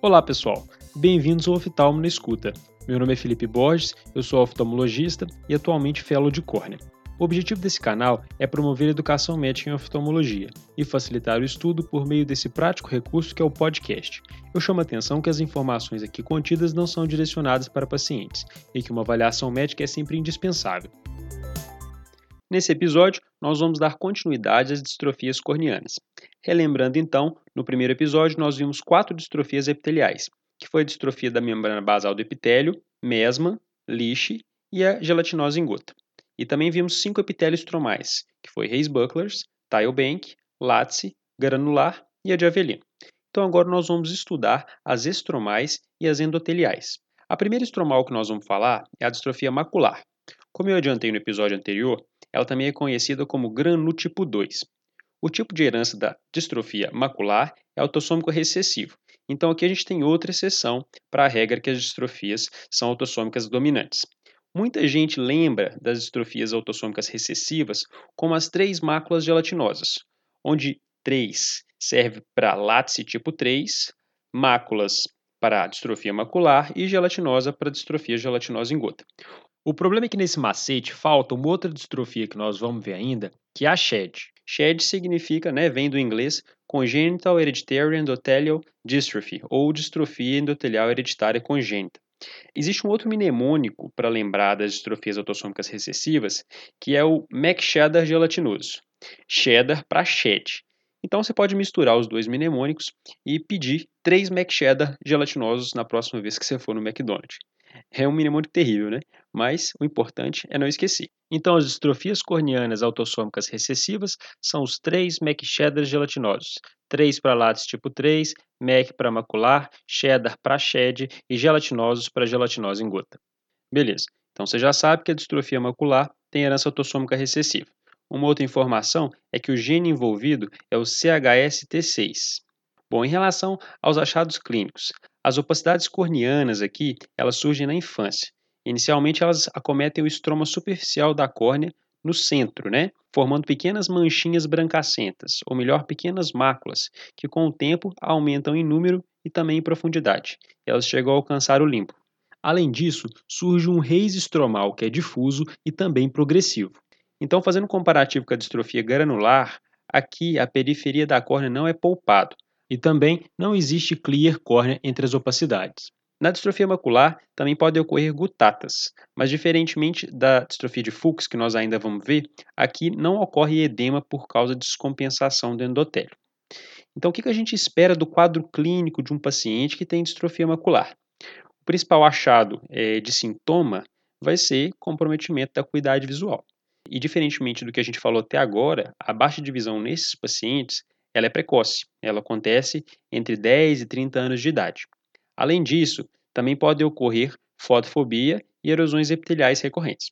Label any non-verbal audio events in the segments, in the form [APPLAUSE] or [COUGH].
Olá pessoal, bem-vindos ao Oftalmo na Escuta. Meu nome é Felipe Borges, eu sou oftalmologista e atualmente fellow de córnea. O objetivo desse canal é promover a educação médica em oftalmologia e facilitar o estudo por meio desse prático recurso que é o podcast. Eu chamo a atenção que as informações aqui contidas não são direcionadas para pacientes e que uma avaliação médica é sempre indispensável. Nesse episódio, nós vamos dar continuidade às distrofias corneanas. Relembrando então, no primeiro episódio nós vimos quatro distrofias epiteliais, que foi a distrofia da membrana basal do epitélio, mesma, lixe e a gelatinose em gota. E também vimos cinco epitélios tromais, que foi Reis-Bucklers, Tile-Bank, Latze, granular e a de Avelino. Então agora nós vamos estudar as estromais e as endoteliais. A primeira estromal que nós vamos falar é a distrofia macular. Como eu adiantei no episódio anterior, ela também é conhecida como tipo 2. O tipo de herança da distrofia macular é autossômico recessivo. Então aqui a gente tem outra exceção para a regra que as distrofias são autossômicas dominantes. Muita gente lembra das distrofias autossômicas recessivas como as três máculas gelatinosas, onde 3 serve para látice tipo 3, máculas para distrofia macular e gelatinosa para distrofia gelatinosa em gota. O problema é que nesse macete falta uma outra distrofia que nós vamos ver ainda, que é a SHED. SHED significa, né, vem do inglês Congenital Hereditary Endothelial Dystrophy, ou distrofia endotelial hereditária congênita. Existe um outro mnemônico para lembrar das distrofias autossômicas recessivas, que é o McSheddar gelatinoso. Cheddar para shed. Então você pode misturar os dois mnemônicos e pedir três McCheddar gelatinosos na próxima vez que você for no McDonald's. É um mnemônico terrível, né? Mas o importante é não esquecer. Então, as distrofias corneanas autossômicas recessivas são os três McCheddar gelatinosos. 3 para látis tipo 3, MEC para macular, cheddar para shed e gelatinosos para gelatinose em gota. Beleza. Então você já sabe que a distrofia macular tem herança autossômica recessiva. Uma outra informação é que o gene envolvido é o CHST6. Bom, em relação aos achados clínicos, as opacidades corneanas aqui, elas surgem na infância. Inicialmente elas acometem o estroma superficial da córnea no centro, né? Formando pequenas manchinhas brancacentas, ou melhor, pequenas máculas, que com o tempo aumentam em número e também em profundidade. Elas chegam a alcançar o limbo. Além disso, surge um reis estromal que é difuso e também progressivo. Então, fazendo um comparativo com a distrofia granular, aqui a periferia da córnea não é polpado e também não existe clear córnea entre as opacidades. Na distrofia macular também podem ocorrer gutatas, mas diferentemente da distrofia de Fuchs, que nós ainda vamos ver, aqui não ocorre edema por causa de descompensação do endotélio. Então, o que a gente espera do quadro clínico de um paciente que tem distrofia macular? O principal achado é, de sintoma vai ser comprometimento da acuidade visual. E diferentemente do que a gente falou até agora, a baixa de visão nesses pacientes ela é precoce, ela acontece entre 10 e 30 anos de idade. Além disso, também pode ocorrer fotofobia e erosões epiteliais recorrentes.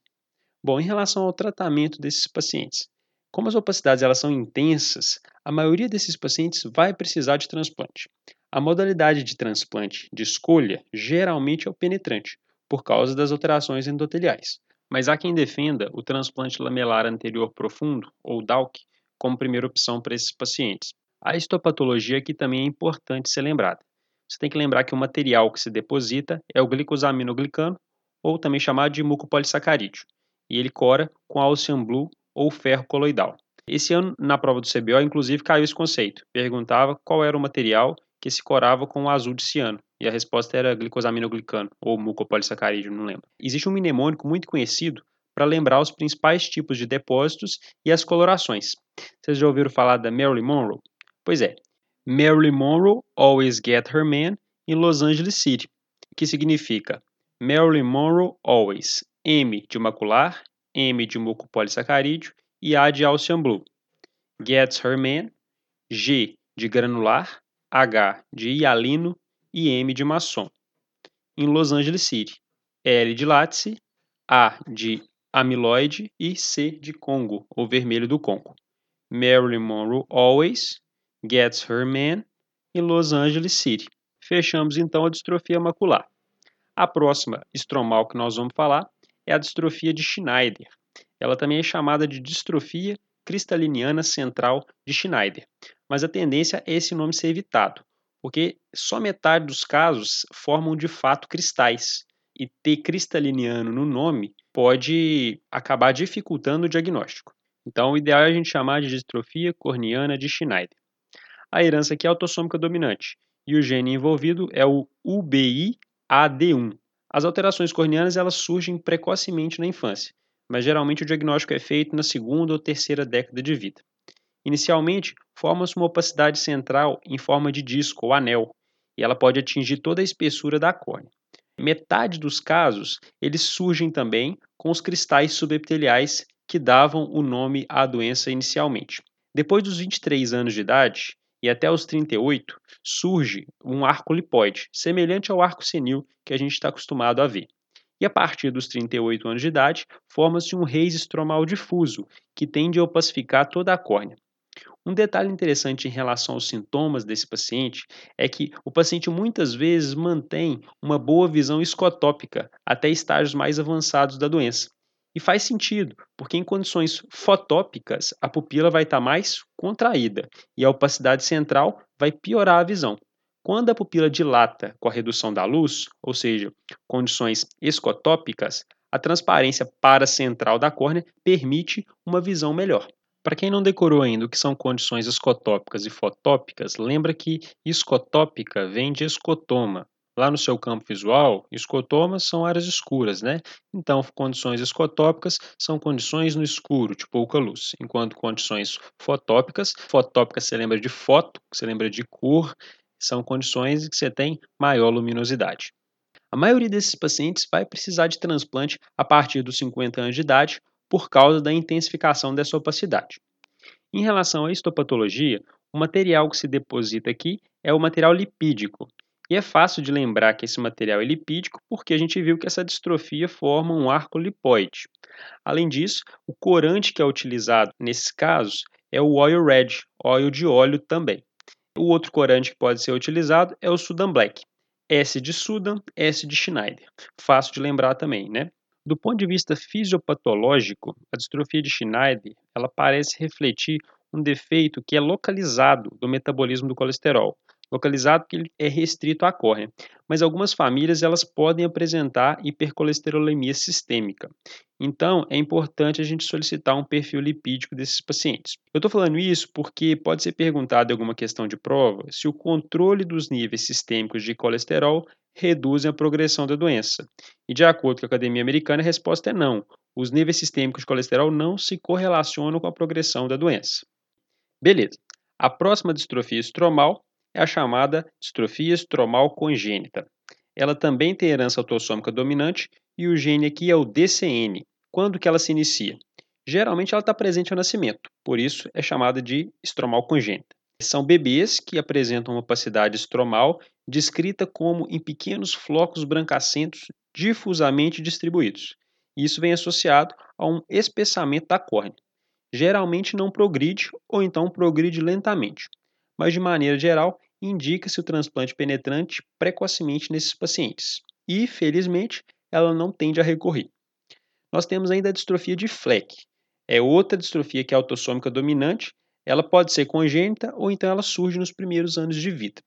Bom, em relação ao tratamento desses pacientes, como as opacidades elas são intensas, a maioria desses pacientes vai precisar de transplante. A modalidade de transplante de escolha geralmente é o penetrante, por causa das alterações endoteliais. Mas há quem defenda o transplante lamelar anterior profundo, ou DALC, como primeira opção para esses pacientes. A histopatologia aqui também é importante ser lembrada. Você tem que lembrar que o material que se deposita é o glicosaminoglicano, ou também chamado de mucopolissacarídeo, e ele cora com Alcian Blue ou ferro coloidal. Esse ano, na prova do CBO, inclusive caiu esse conceito. Perguntava qual era o material que se corava com o azul de ciano, e a resposta era glicosaminoglicano, ou mucopolissacarídeo, não lembro. Existe um mnemônico muito conhecido para lembrar os principais tipos de depósitos e as colorações. Vocês já ouviram falar da Marilyn Monroe? Pois é, Marilyn Monroe always get her man in Los Angeles City, que significa Marilyn Monroe always M de macular, M de mucopolissacarídeo e A de Alcian Blue. Gets her man, G de granular, H de hialino e M de maçom. Em Los Angeles City, L de látice, A de amiloide e C de Congo, ou vermelho do Congo. Marilyn Monroe Always, Gets Her Man e Los Angeles City. Fechamos então a distrofia macular. A próxima estromal que nós vamos falar é a distrofia de Schneider. Ela também é chamada de distrofia cristaliniana central de Schneider, mas a tendência é esse nome ser evitado, porque só metade dos casos formam de fato cristais, e ter cristaliniano no nome pode acabar dificultando o diagnóstico. Então, o ideal é a gente chamar de distrofia corneana de Schneider. A herança aqui é autossômica dominante, e o gene envolvido é o UBI-AD1. As alterações corneanas elas surgem precocemente na infância, mas geralmente o diagnóstico é feito na segunda ou terceira década de vida. Inicialmente, forma-se uma opacidade central em forma de disco ou anel, e ela pode atingir toda a espessura da córnea. Metade dos casos, eles surgem também com os cristais subepiteliais que davam o nome à doença inicialmente. Depois dos 23 anos de idade e até os 38, surge um arco lipoide, semelhante ao arco senil que a gente está acostumado a ver. E a partir dos 38 anos de idade, forma-se um reis estromal difuso, que tende a opacificar toda a córnea. Um detalhe interessante em relação aos sintomas desse paciente é que o paciente muitas vezes mantém uma boa visão escotópica até estágios mais avançados da doença. E faz sentido, porque em condições fotópicas a pupila vai estar mais contraída e a opacidade central vai piorar a visão. Quando a pupila dilata com a redução da luz, ou seja, condições escotópicas, a transparência paracentral da córnea permite uma visão melhor. Para quem não decorou ainda o que são condições escotópicas e fotópicas, lembra que escotópica vem de escotoma. Lá no seu campo visual, escotomas são áreas escuras, né? Então, condições escotópicas são condições no escuro, de pouca luz, enquanto condições fotópicas, fotópicas você lembra de foto, você lembra de cor, são condições que você tem maior luminosidade. A maioria desses pacientes vai precisar de transplante a partir dos 50 anos de idade por causa da intensificação dessa opacidade. Em relação à histopatologia, o material que se deposita aqui é o material lipídico. E é fácil de lembrar que esse material é lipídico porque a gente viu que essa distrofia forma um arco lipoide. Além disso, o corante que é utilizado nesses casos é o oil red, óleo de óleo também. O outro corante que pode ser utilizado é o Sudan Black. S de Sudan, S de Schneider. Fácil de lembrar também, né? Do ponto de vista fisiopatológico, a distrofia de Schneider ela parece refletir um defeito que é localizado do metabolismo do colesterol, localizado porque ele é restrito à córnea. Mas algumas famílias elas podem apresentar hipercolesterolemia sistêmica. Então, é importante a gente solicitar um perfil lipídico desses pacientes. Eu estou falando isso porque pode ser perguntado em alguma questão de prova se o controle dos níveis sistêmicos de colesterol reduzem a progressão da doença. E de acordo com a Academia Americana, a resposta é não. Os níveis sistêmicos de colesterol não se correlacionam com a progressão da doença. Beleza. A próxima distrofia estromal é a chamada distrofia estromal congênita. Ela também tem herança autossômica dominante e o gene aqui é o DCN. Quando que ela se inicia? Geralmente ela está presente ao nascimento, por isso é chamada de estromal congênita. São bebês que apresentam uma opacidade estromal descrita como em pequenos flocos brancacentos difusamente distribuídos. Isso vem associado a um espessamento da córnea. Geralmente não progride ou então progride lentamente, mas de maneira geral indica-se o transplante penetrante precocemente nesses pacientes. E, felizmente, ela não tende a recorrer. Nós temos ainda a distrofia de Fleck. É outra distrofia que é autossômica dominante ela pode ser congênita ou então ela surge nos primeiros anos de vida.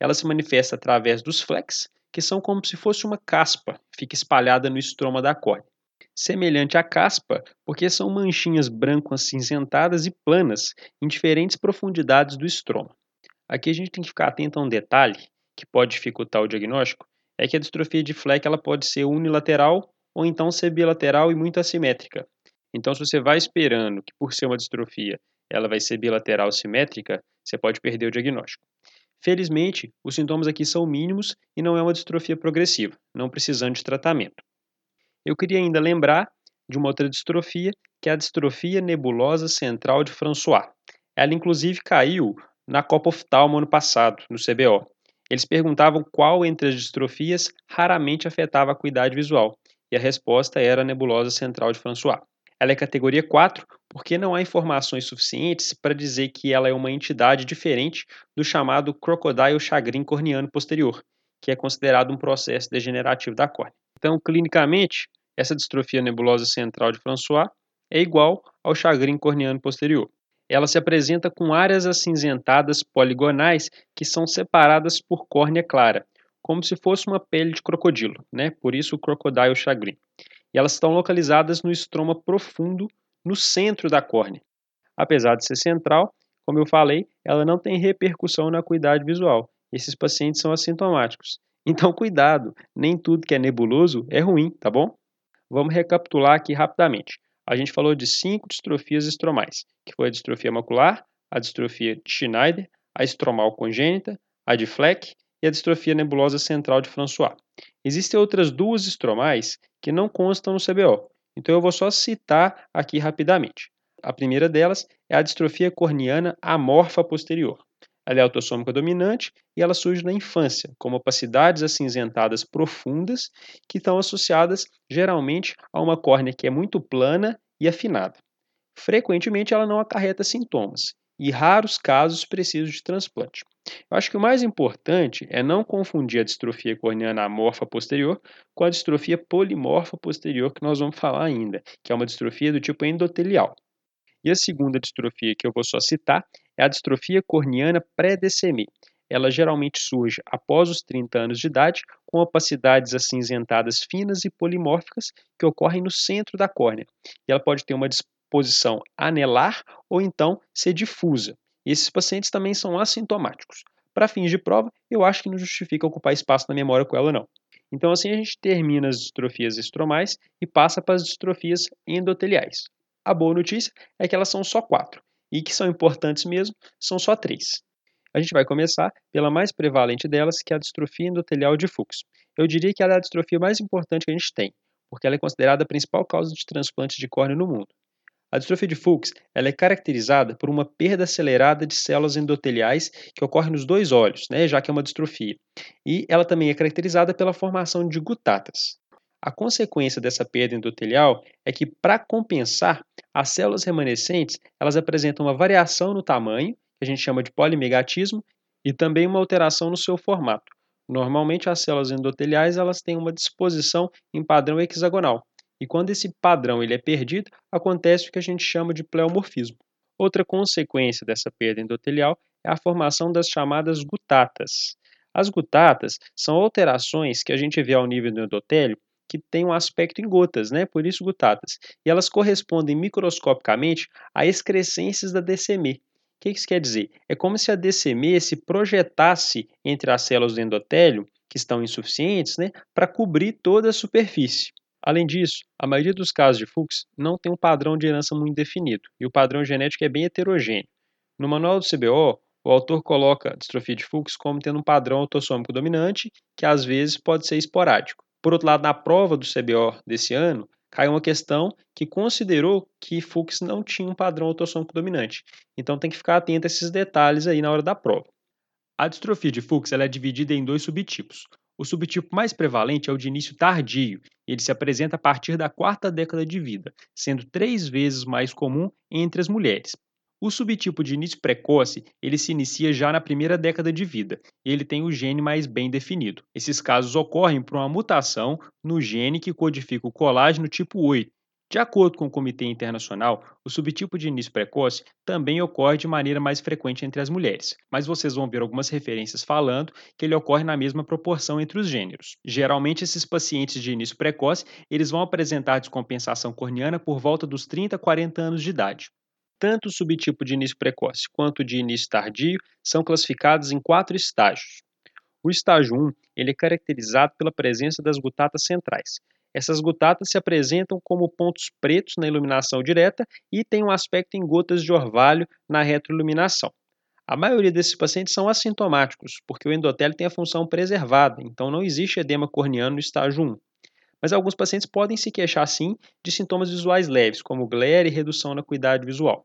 Ela se manifesta através dos flex, que são como se fosse uma caspa, fica espalhada no estroma da córnea. Semelhante à caspa, porque são manchinhas branco-acinzentadas e planas em diferentes profundidades do estroma. Aqui a gente tem que ficar atento a um detalhe que pode dificultar o diagnóstico, é que a distrofia de Fleck ela pode ser unilateral ou então ser bilateral e muito assimétrica. Então, se você vai esperando que por ser uma distrofia ela vai ser bilateral simétrica, você pode perder o diagnóstico. Felizmente, os sintomas aqui são mínimos e não é uma distrofia progressiva, não precisando de tratamento. Eu queria ainda lembrar de uma outra distrofia, que é a distrofia nebulosa central de François. Ela inclusive caiu na Copa Oftalmo ano passado, no CBO. Eles perguntavam qual entre as distrofias raramente afetava a acuidade visual, e a resposta era a nebulosa central de François. Ela é categoria 4 porque não há informações suficientes para dizer que ela é uma entidade diferente do chamado crocodile chagrin corneano posterior, que é considerado um processo degenerativo da córnea. Então, clinicamente, essa distrofia nebulosa central de François é igual ao chagrin corneano posterior. ela se apresenta com áreas acinzentadas poligonais que são separadas por córnea clara, como se fosse uma pele de crocodilo, né? Por isso o crocodile chagrin. Elas estão localizadas no estroma profundo, no centro da córnea. Apesar de ser central, como eu falei, ela não tem repercussão na acuidade visual. Esses pacientes são assintomáticos. [LAUGHS] Então, cuidado, nem tudo que é nebuloso é ruim, tá bom? Vamos recapitular aqui rapidamente. A gente falou de cinco distrofias estromais, que foi a distrofia macular, a distrofia de Schneider, a estromal congênita, a de Fleck e a distrofia nebulosa central de François. Existem outras duas estromais que não constam no CBO, então eu vou só citar aqui rapidamente. A primeira delas é a distrofia corneana amorfa posterior. Ela é autossômica dominante e ela surge na infância, como opacidades acinzentadas profundas que estão associadas geralmente a uma córnea que é muito plana e afinada. Frequentemente ela não acarreta sintomas e raros casos precisam de transplante. Eu acho que o mais importante é não confundir a distrofia corneana amorfa posterior com a distrofia polimorfa posterior que nós vamos falar ainda, que é uma distrofia do tipo endotelial. E a segunda distrofia que eu vou só citar é a distrofia corneana pré-DCMI. Ela geralmente surge após os 30 anos de idade, com opacidades acinzentadas finas e polimórficas que ocorrem no centro da córnea. E ela pode ter uma disposição anelar ou então ser difusa. Esses pacientes também são assintomáticos. Para fins de prova, eu acho que não justifica ocupar espaço na memória com ela, não. Então, assim a gente termina as distrofias estromais e passa para as distrofias endoteliais. A boa notícia é que elas são só quatro, e que são importantes mesmo, são só três. A gente vai começar pela mais prevalente delas, que é a distrofia endotelial de Fuchs. Eu diria que ela é a distrofia mais importante que a gente tem, porque ela é considerada a principal causa de transplantes de córnea no mundo. A distrofia de Fuchs ela é caracterizada por uma perda acelerada de células endoteliais que ocorre nos dois olhos, né, já que é uma distrofia. E ela também é caracterizada pela formação de gutatas. A consequência dessa perda endotelial é que, para compensar, as células remanescentes elas apresentam uma variação no tamanho, que a gente chama de polimegatismo, e também uma alteração no seu formato. Normalmente, as células endoteliais elas têm uma disposição em padrão hexagonal, e quando esse padrão ele é perdido, acontece o que a gente chama de pleomorfismo. Outra consequência dessa perda endotelial é a formação das chamadas gutatas. As gutatas são alterações que a gente vê ao nível do endotélio que têm um aspecto em gotas, né? por isso gutatas. E elas correspondem microscopicamente a excrescências da DCM. O que isso quer dizer? É como se a DCM se projetasse entre as células do endotélio, que estão insuficientes, né, para cobrir toda a superfície. Além disso, a maioria dos casos de Fuchs não tem um padrão de herança muito definido, e o padrão genético é bem heterogêneo. No manual do CBO, o autor coloca a distrofia de Fuchs como tendo um padrão autossômico dominante, que às vezes pode ser esporádico. Por outro lado, na prova do CBO desse ano, caiu uma questão que considerou que Fuchs não tinha um padrão autossômico dominante. Então tem que ficar atento a esses detalhes aí na hora da prova. A distrofia de Fuchs ela é dividida em dois subtipos. O subtipo mais prevalente é o de início tardio. Ele se apresenta a partir da quarta década de vida, sendo três vezes mais comum entre as mulheres. O subtipo de início precoce, ele se inicia já na primeira década de vida, ele tem o gene mais bem definido. Esses casos ocorrem por uma mutação no gene que codifica o colágeno tipo 8, de acordo com o Comitê Internacional, o subtipo de início precoce também ocorre de maneira mais frequente entre as mulheres, mas vocês vão ver algumas referências falando que ele ocorre na mesma proporção entre os gêneros. Geralmente, esses pacientes de início precoce eles vão apresentar descompensação corneana por volta dos 30 a 40 anos de idade. Tanto o subtipo de início precoce quanto o de início tardio são classificados em quatro estágios. O estágio 1 ele é caracterizado pela presença das gutatas centrais, essas gutatas se apresentam como pontos pretos na iluminação direta e têm um aspecto em gotas de orvalho na retroiluminação. A maioria desses pacientes são assintomáticos, porque o endotélio tem a função preservada, então não existe edema corneano no estágio 1. Mas alguns pacientes podem se queixar, sim, de sintomas visuais leves, como glare e redução na acuidade visual.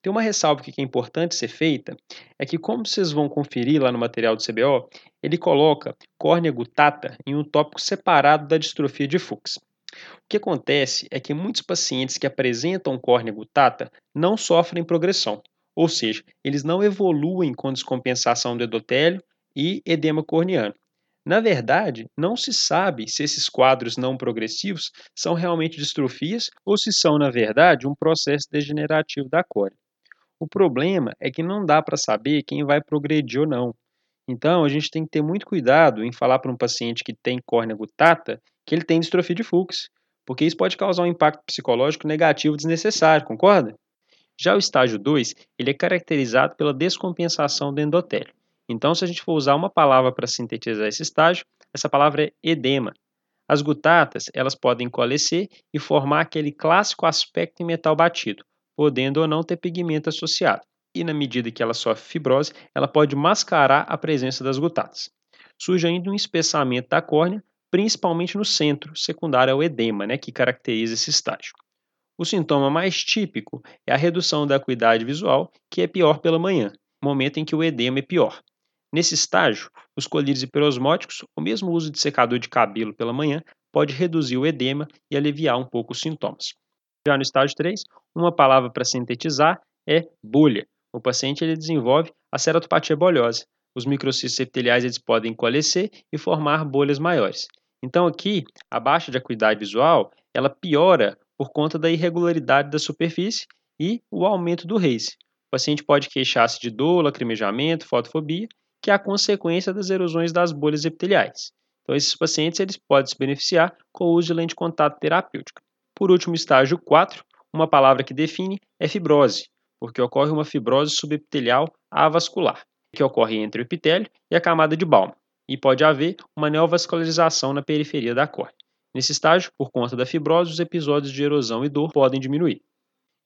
Tem uma ressalva que é importante ser feita, é que como vocês vão conferir lá no material do CBO, ele coloca córnea gutata em um tópico separado da distrofia de Fuchs. O que acontece é que muitos pacientes que apresentam córnea gutata não sofrem progressão, ou seja, eles não evoluem com descompensação do endotélio e edema corneano. Na verdade, não se sabe se esses quadros não progressivos são realmente distrofias ou se são, na verdade, um processo degenerativo da córnea. O problema é que não dá para saber quem vai progredir ou não. Então, a gente tem que ter muito cuidado em falar para um paciente que tem córnea gutata que ele tem distrofia de Fuchs, porque isso pode causar um impacto psicológico negativo desnecessário, concorda? Já o estágio 2, ele é caracterizado pela descompensação do endotélio. Então, se a gente for usar uma palavra para sintetizar esse estágio, essa palavra é edema. As gutatas, elas podem coalescer e formar aquele clássico aspecto em metal batido, podendo ou não ter pigmento associado. E na medida que ela sofre fibrose, ela pode mascarar a presença das gutatas. Surge ainda um espessamento da córnea, principalmente no centro, secundário ao edema, né, que caracteriza esse estágio. O sintoma mais típico é a redução da acuidade visual, que é pior pela manhã, momento em que o edema é pior. Nesse estágio, os colírios hiperosmóticos, ou mesmo o uso de secador de cabelo pela manhã, pode reduzir o edema e aliviar um pouco os sintomas. Já no estágio 3, uma palavra para sintetizar é bolha. O paciente ele desenvolve a ceratopatia bolhosa. Os microcistos epiteliais eles podem coalescer e formar bolhas maiores. Então aqui, a baixa de acuidade visual, ela piora por conta da irregularidade da superfície e o aumento do RACE. O paciente pode queixar-se de dor, lacrimejamento, fotofobia que é a consequência das erosões das bolhas epiteliais. Então, esses pacientes eles podem se beneficiar com o uso de lente de contato terapêutica. Por último, estágio 4, uma palavra que define é fibrose, porque ocorre uma fibrose subepitelial avascular, que ocorre entre o epitélio e a camada de Balma, e pode haver uma neovascularização na periferia da córnea. Nesse estágio, por conta da fibrose, os episódios de erosão e dor podem diminuir.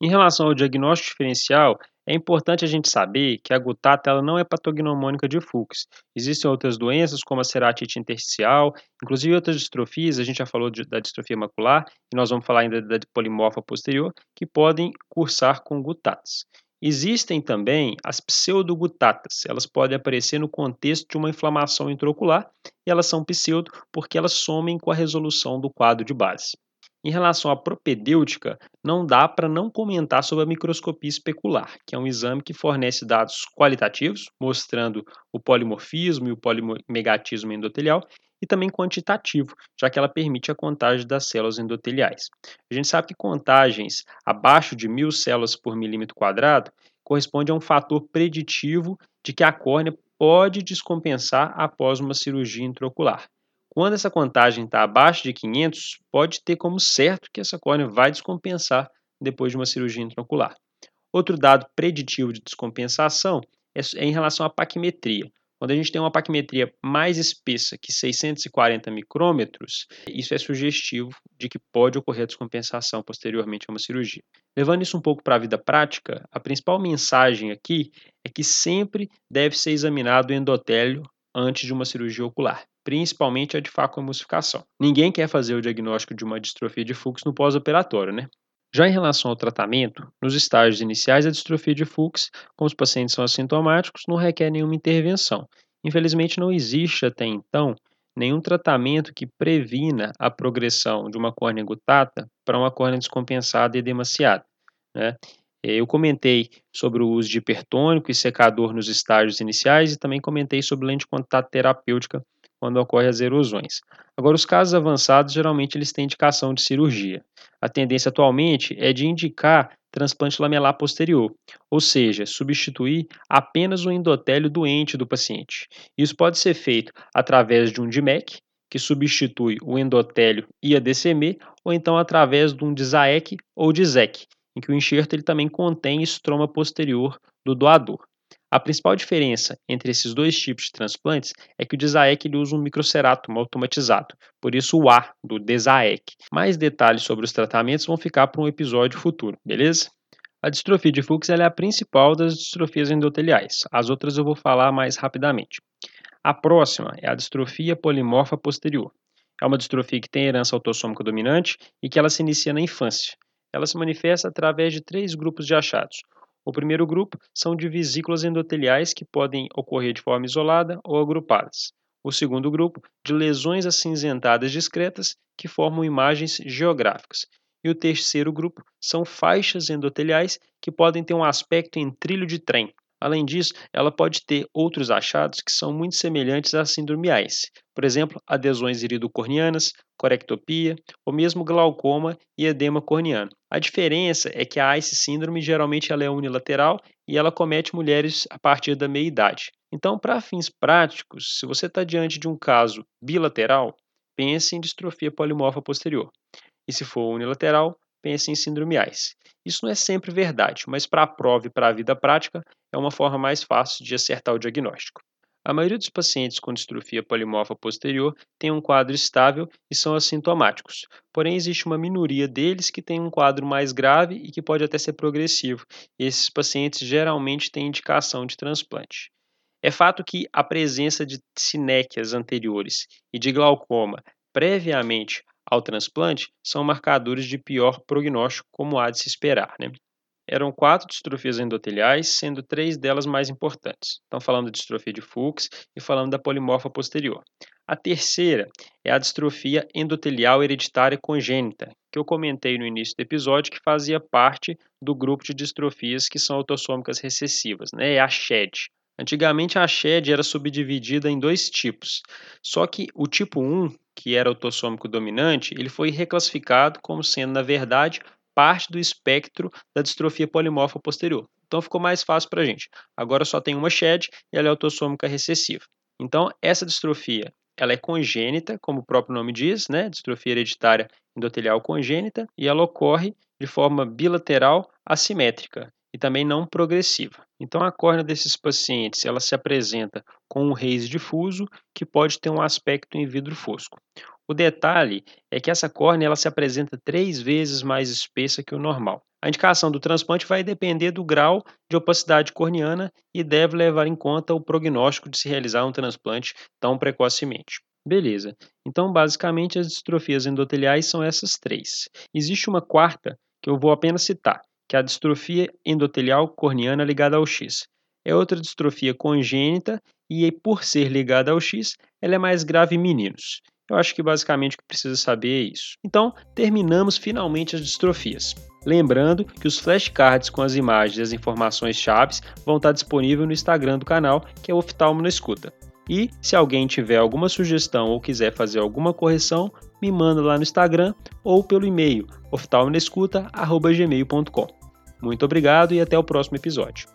Em relação ao diagnóstico diferencial, é importante a gente saber que a gutata ela não é patognomônica de Fuchs. Existem outras doenças, como a ceratite intersticial, inclusive outras distrofias, a gente já falou de, da distrofia macular, e nós vamos falar ainda da polimorfa posterior, que podem cursar com gutatas. Existem também as pseudogutatas, elas podem aparecer no contexto de uma inflamação intraocular, e elas são pseudo porque elas somem com a resolução do quadro de base. Em relação à propedêutica, não dá para não comentar sobre a microscopia especular, que é um exame que fornece dados qualitativos, mostrando o polimorfismo e o polimegatismo endotelial, e também quantitativo, já que ela permite a contagem das células endoteliais. A gente sabe que contagens abaixo de mil células por milímetro quadrado corresponde a um fator preditivo de que a córnea pode descompensar após uma cirurgia intraocular. Quando essa contagem está abaixo de 500, pode ter como certo que essa córnea vai descompensar depois de uma cirurgia intraocular. Outro dado preditivo de descompensação é, é em relação à paquimetria. Quando a gente tem uma paquimetria mais espessa que 640 micrômetros, isso é sugestivo de que pode ocorrer a descompensação posteriormente a uma cirurgia. Levando isso um pouco para a vida prática, a principal mensagem aqui é que sempre deve ser examinado o endotélio antes de uma cirurgia ocular principalmente a de facoemulsificação. Ninguém quer fazer o diagnóstico de uma distrofia de Fuchs no pós-operatório, né? Já em relação ao tratamento, nos estágios iniciais, a distrofia de Fuchs, como os pacientes são assintomáticos, não requer nenhuma intervenção. Infelizmente, não existe até então nenhum tratamento que previna a progressão de uma córnea gutata para uma córnea descompensada e edemaciada. Né? Eu comentei sobre o uso de hipertônico e secador nos estágios iniciais e também comentei sobre lente de contato terapêutica quando ocorrem as erosões. Agora, os casos avançados, geralmente, eles têm indicação de cirurgia. A tendência atualmente é de indicar transplante lamelar posterior, ou seja, substituir apenas o endotélio doente do paciente. Isso pode ser feito através de um DMEC, que substitui o endotélio e a DCM, ou então através de um DISAEC ou DISEC, em que o enxerto ele também contém estroma posterior do doador. A principal diferença entre esses dois tipos de transplantes é que o DESAEC ele usa um microcerátomo automatizado, por isso o A do DESAEC. Mais detalhes sobre os tratamentos vão ficar para um episódio futuro, beleza? A distrofia de Fuchs é a principal das distrofias endoteliais, as outras eu vou falar mais rapidamente. A próxima é a distrofia polimorfa posterior. É uma distrofia que tem herança autossômica dominante e que ela se inicia na infância. Ela se manifesta através de três grupos de achados. O primeiro grupo são de vesículas endoteliais que podem ocorrer de forma isolada ou agrupadas. O segundo grupo, de lesões acinzentadas discretas que formam imagens geográficas. E o terceiro grupo são faixas endoteliais que podem ter um aspecto em trilho de trem, Além disso, ela pode ter outros achados que são muito semelhantes à síndrome ICE, por exemplo, adesões iridocornianas, corectopia ou mesmo glaucoma e edema corneano. A diferença é que a ICE síndrome geralmente ela é unilateral e ela comete mulheres a partir da meia-idade. Então, para fins práticos, se você está diante de um caso bilateral, pense em distrofia polimorfa posterior. E se for unilateral, pense em síndrome AIS. Isso não é sempre verdade, mas para a prova e para a vida prática é uma forma mais fácil de acertar o diagnóstico. A maioria dos pacientes com distrofia polimorfa posterior tem um quadro estável e são assintomáticos. Porém, existe uma minoria deles que tem um quadro mais grave e que pode até ser progressivo. Esses pacientes geralmente têm indicação de transplante. É fato que a presença de sinéquias anteriores e de glaucoma previamente ao transplante são marcadores de pior prognóstico, como há de se esperar. Né? Eram quatro distrofias endoteliais, sendo três delas mais importantes. Estão falando de distrofia de Fuchs e falando da polimorfa posterior. A terceira é a distrofia endotelial hereditária congênita, que eu comentei no início do episódio, que fazia parte do grupo de distrofias que são autossômicas recessivas, né? é a SHED. Antigamente a SHED era subdividida em dois tipos, só que o tipo 1, que era autossômico dominante, ele foi reclassificado como sendo, na verdade, parte do espectro da distrofia polimorfa posterior. Então ficou mais fácil para a gente. Agora só tem uma SHED e ela é autossômica recessiva. Então essa distrofia ela é congênita, como o próprio nome diz, né? distrofia hereditária endotelial congênita, e ela ocorre de forma bilateral assimétrica e também não progressiva. Então a córnea desses pacientes ela se apresenta com um raise difuso que pode ter um aspecto em vidro fosco. O detalhe é que essa córnea ela se apresenta três vezes mais espessa que o normal. A indicação do transplante vai depender do grau de opacidade corneana e deve levar em conta o prognóstico de se realizar um transplante tão precocemente. Beleza. Então, basicamente, as distrofias endoteliais são essas três. Existe uma quarta que eu vou apenas citar, que é a distrofia endotelial corneana ligada ao X. É outra distrofia congênita e, por ser ligada ao X, ela é mais grave em meninos. Eu acho que basicamente o que precisa saber é isso. Então, terminamos finalmente as distrofias. Lembrando que os flashcards com as imagens e as informações chaves vão estar disponíveis no Instagram do canal, que é Oftalmo na Escuta. E se alguém tiver alguma sugestão ou quiser fazer alguma correção, me manda lá no Instagram ou pelo e-mail oftalmonescuta.gmail.com. Muito obrigado e até o próximo episódio.